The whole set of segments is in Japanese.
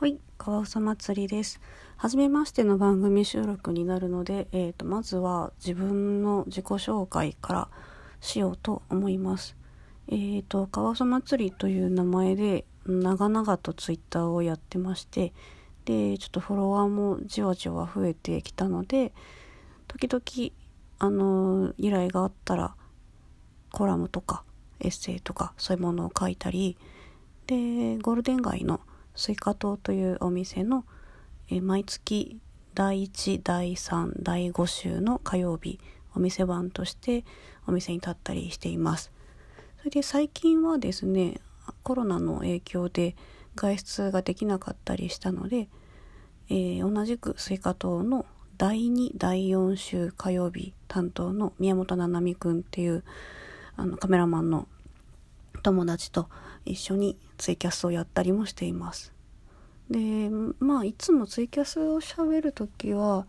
はい、川嘘祭りです。はじめましての番組収録になるので、えーと、まずは自分の自己紹介からしようと思います。えーと、川嘘祭りという名前で長々とツイッターをやってまして、で、ちょっとフォロワーもじわじわ増えてきたので、時々、あの依頼があったら、コラムとかエッセイとかそういうものを書いたり、で、ゴールデン街のスイカ島というお店の、え毎月第1第3第5週の火曜日お店番としてお店に立ったりしています。それで最近はですねコロナの影響で外出ができなかったりしたので、えー、同じくスイカ島の第2第4週火曜日担当の宮本七海くんっていうあのカメラマンの友達と一緒にツイキャスをやったりもしています。でまあいつもツイキャスをしゃべる時は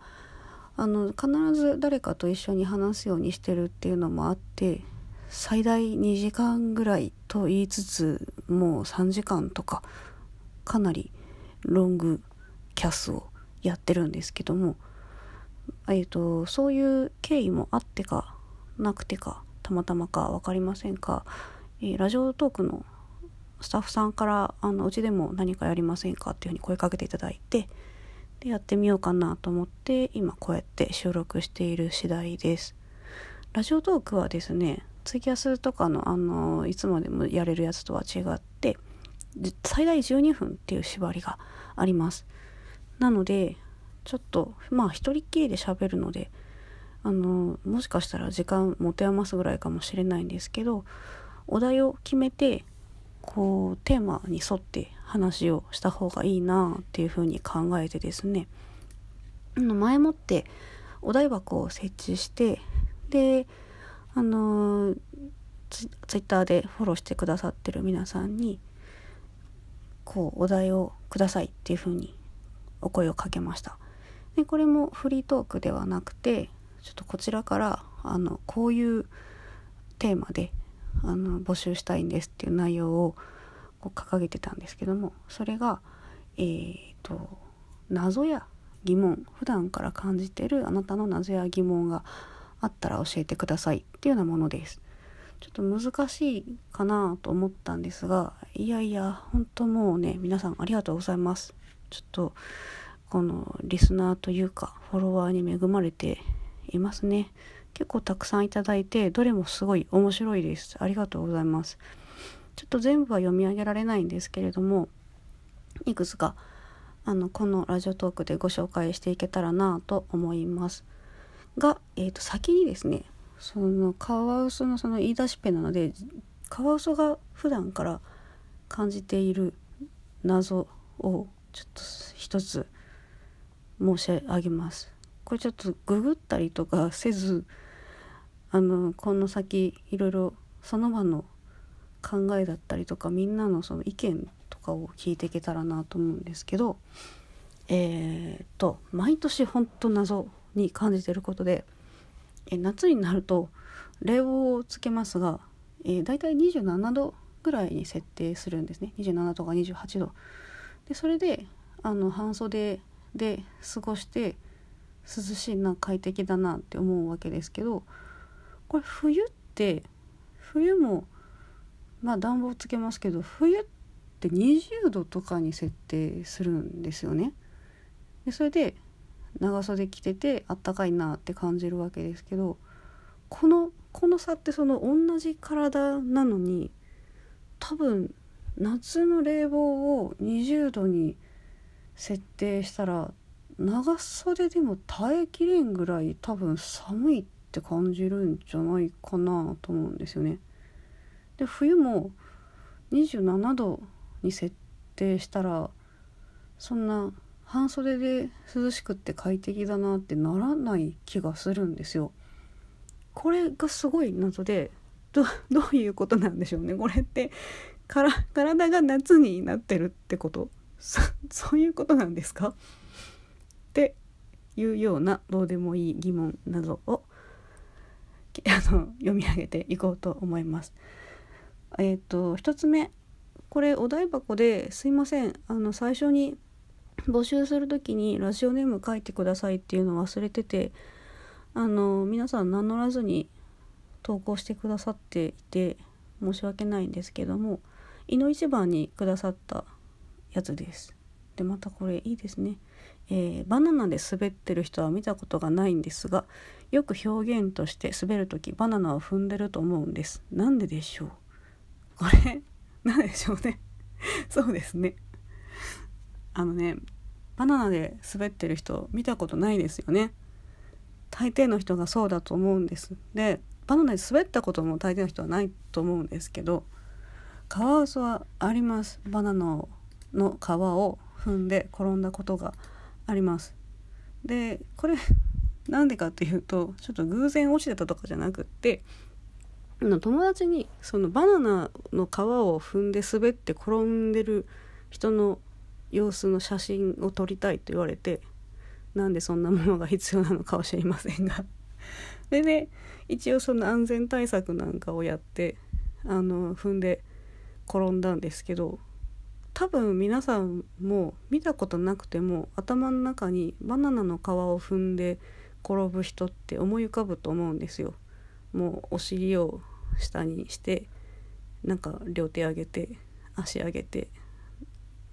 あの必ず誰かと一緒に話すようにしてるっていうのもあって最大2時間ぐらいと言いつつもう3時間とかかなりロングキャスをやってるんですけども、えーと、そういう経緯もあってかなくてかたまたまか分かりませんか、えー、ラジオトークのスタッフさんからあのうちでも何かやりませんかっていうふうに声かけていただいてでやってみようかなと思って今こうやって収録している次第です。ラジオトークはですねツイキャスとかのあのいつまでもやれるやつとは違って最大12分っていう縛りがあります。なのでちょっとまあ一人っきりで喋るのであのもしかしたら時間持て余すぐらいかもしれないんですけどお題を決めてこうテーマに沿って話をした方がいいなっていうふうに考えてですね。前もってお台箱を設置してであのツツイッターでフォローしてくださってる皆さんにこうお題をくださいっていうふうにお声をかけました。でこれもフリートークではなくてちょっとこちらからあのこういうテーマであの募集したいんですっていう内容をこう掲げてたんですけどもそれがえーと、と謎や疑問普段から感じてるあなたの謎や疑問があったら教えてくださいっていうようなものです。ちょっと難しいかなと思ったんですがいやいや本当もうね皆さんありがとうございます。ちょっとこのリスナーというかフォロワーに恵まれていますね。結構たくさんいただいてどれもすごい面白いです。ありがとうございます。ちょっと全部は読み上げられないんですけれどもいくつかあのこのラジオトークでご紹介していけたらなと思います。が、えー、と先にですねそのカワウソのその言い出しっぺなのでカワウソが普段から感じている謎をちょっと一つ申し上げます。これちょっとググったりとかせずあのこの先いろいろその場の考えだったりとかみんなのその意見とかを聞いていけたらなと思うんですけどえー、っと毎年ほんと謎に感じてることで、え夏になると冷房をつけますが、えー、大体27度ぐらいに設定するんですね27とか28度。でそれであの半袖で過ごして涼しいな快適だなって思うわけですけどこれ冬って冬もまあ暖房つけますけど冬って20度とかに設定するんですよね。でそれで長袖着ててあったかいなって感じるわけですけどこのこの差ってその同じ体なのに多分夏の冷房を20度に設定したら長袖でも耐えきれんぐらい多分寒いって感じるんじゃないかなと思うんですよね。で冬も27度に設定したらそんな半袖で涼しくって快適だなってならない気がするんですよ。これがすごい謎でど どういうことなんでしょうねこれってから体が夏になってるってこと？そそういうことなんですか？っていうようなどうでもいい疑問などを あの読み上げていこうと思います。えっ、ー、と1つ目。これお台箱ですいません。あの最初に募集する時にラジオネーム書いてくださいっていうのを忘れててあの皆さん名乗らずに投稿してくださっていて申し訳ないんですけどもいの一番にくださったやつです。でまたこれいいですね、えー、バナナで滑ってる人は見たことがないんですがよく表現として滑る時バナナを踏んでると思うんです。なんででしょう？これ 何でしょうね？そうですね。あのねバナナで滑ってる人見たことないですよね。大抵の人がそうだと思うんです。でバナナで滑ったことも大抵の人はないと思うんですけどカワウソはあります。バナナの皮を踏んで転んだことがあります。でこれなんでかっていうとちょっと偶然落ちてたとかじゃなくって友達にそのバナナの皮を踏んで滑って転んでる人の様子の写真を撮りたいと言われてなんでそんなものが必要なのかは知りませんが。そ れで一応その安全対策なんかをやってあの踏んで転んだんですけど多分皆さんも見たことなくても頭の中にバナナの皮を踏んで転ぶ人って思い浮かぶと思うんですよ。もうお尻を下にしてなんか両手上げて足上げて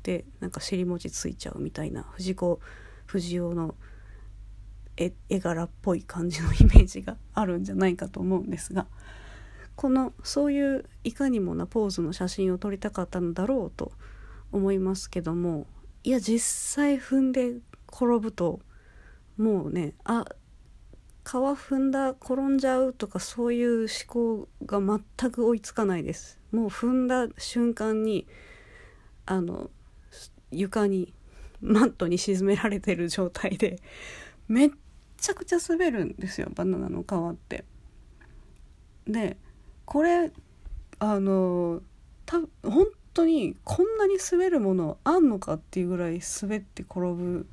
でなんか尻餅ついちゃうみたいな藤子不二雄の絵絵柄っぽい感じのイメージがあるんじゃないかと思うんですがこのそういういかにもなポーズの写真を撮りたかったのだろうと思いますけどもいや実際踏んで転ぶともうねあ皮踏んだ転んじゃうとかそういう思考が全く追いつかないですもう踏んだ瞬間にあの床にマットに沈められてる状態でめっちゃくちゃ滑るんですよバナナの皮って。でこれあのた本当にこんなに滑るものあんのかっていうぐらい滑って転ぶ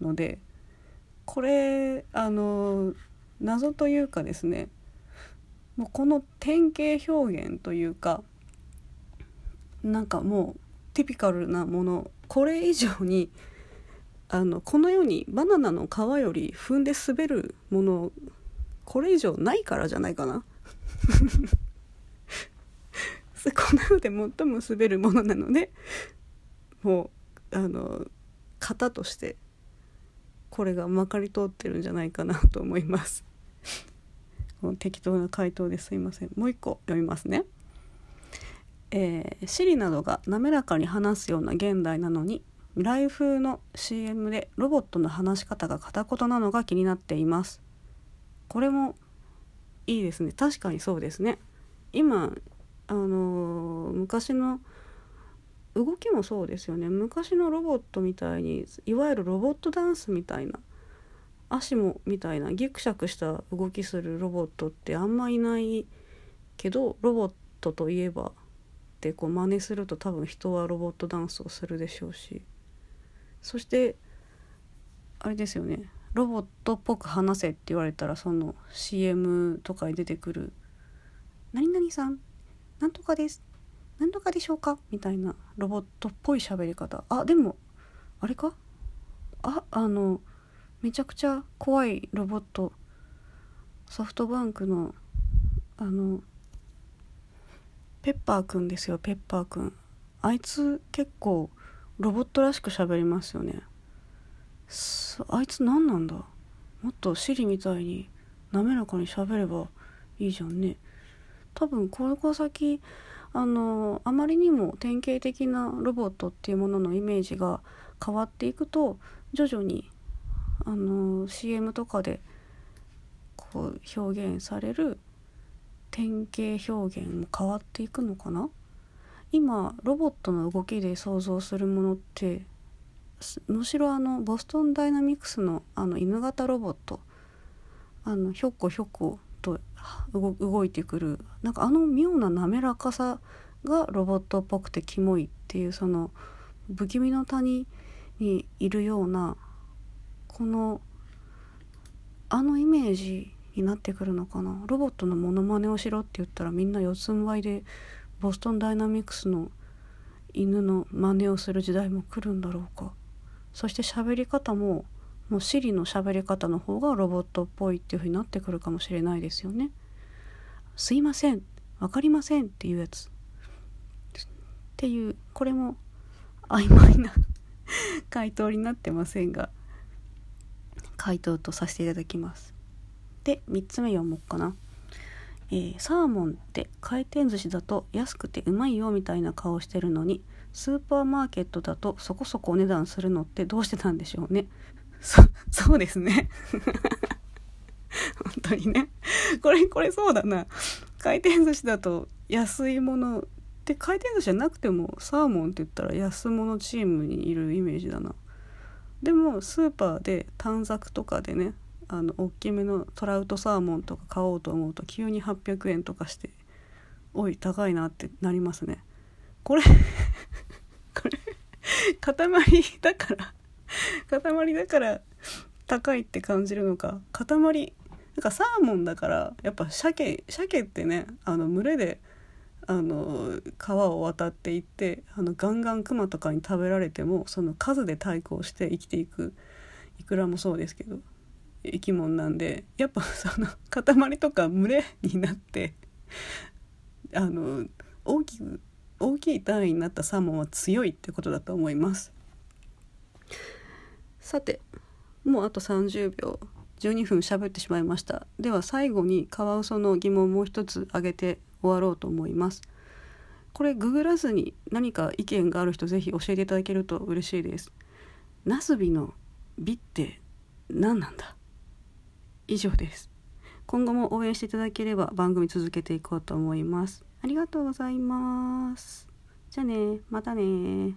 のでこれあの謎というかですねもうこの典型表現というかなんかもうティピカルなものこれ以上にあのこの世にバナナの皮より踏んで滑るものこれ以上ないからじゃないかな。この世で最も滑るものなのでもうあの型としてこれがまかり通ってるんじゃないかなと思います。この適当な回答ですいません。もう一個読みますね。えー、シリなどが滑らかに話すような現代なのに未来風の CM でロボットの話し方が片言なのが気になっています。これもいいですね。確かにそうですね。今あの、昔の動きもそうですよね。昔のロボットみたいにいわゆるロボットダンスみたいな足もみたいなギクシャクした動きするロボットってあんまいないけどロボットといえばってこう真似すると多分人はロボットダンスをするでしょうし。そしてあれですよね。ロボットっぽく話せって言われたらその CM とかに出てくる「何々さんなんとかです。なんとかでしょうか？みたいなロボットっぽい喋り方。あでもあれか？ああのめちゃくちゃ怖いロボット。ソフトバンクのあのペッパーくんですよ。ペッパーくん。あいつ結構ロボットらしく喋りますよね。あいつ何なんだ？もっとシリみたいに滑らかに喋ればいいじゃんね。多分これから先あのあまりにも典型的なロボットっていうもののイメージが変わっていくと徐々にあの CM とかでこう表現される典型表現も変わっていくのかな？今ロボットの動きで想像するものってむしろあのボストンダイナミクスのあの犬型ロボット。あのひょっこひょっこ動いてくる。なんかあの妙な滑らかさがロボットっぽくてキモいっていうその不気味の谷にいるようなこのあのイメージになってくるのかな？ロボットのモノマネをしろって言ったらみんな四つん這いでボストンダイナミクスの犬の真似をする時代も来るんだろうか。そして喋り方ももうシリの喋り方の方がロボットっぽいっていう風になってくるかもしれないですよね。すいません分かりませんっていうやつ。っていうこれも曖昧な 回答になってませんが回答とさせていただきます。で3つ目読もうかな、えー、サーモンって回転寿司だと安くてうまいよみたいな顔してるのにスーパーマーケットだとそこそこお値段するのってどうしてたんでしょうね。そ そうですね。本当にね。これこれそうだな。回転寿司だと安いもので回転寿司じゃなくてもサーモンって言ったら安物チームにいるイメージだな。でもスーパーで短冊とかでねあの大きめのトラウトサーモンとか買おうと思うと急に800円とかしておい高いなってなりますね。これ これ塊だから塊だから高いって感じるのか。塊なんかサーモンだからやっぱ鮭鮭ってねあの群れであの川を渡っていってあのガンガンクマとかに食べられてもその数で対抗して生きていくイクラもそうですけど生き物なんでやっぱその塊とか群れになってあの大きく大きい単位になったサーモンは強いってことだと思います。さてもうあと30秒12分喋ってしまいました。では最後にカワウソの疑問もう一つ挙げて終わろうと思います。これググらずに何か意見がある人ぜひ教えていただけると嬉しいです。ナスビの美って何なんだ？以上です。今後も応援していただければ番組続けていこうと思います。ありがとうございます。じゃあね。またね。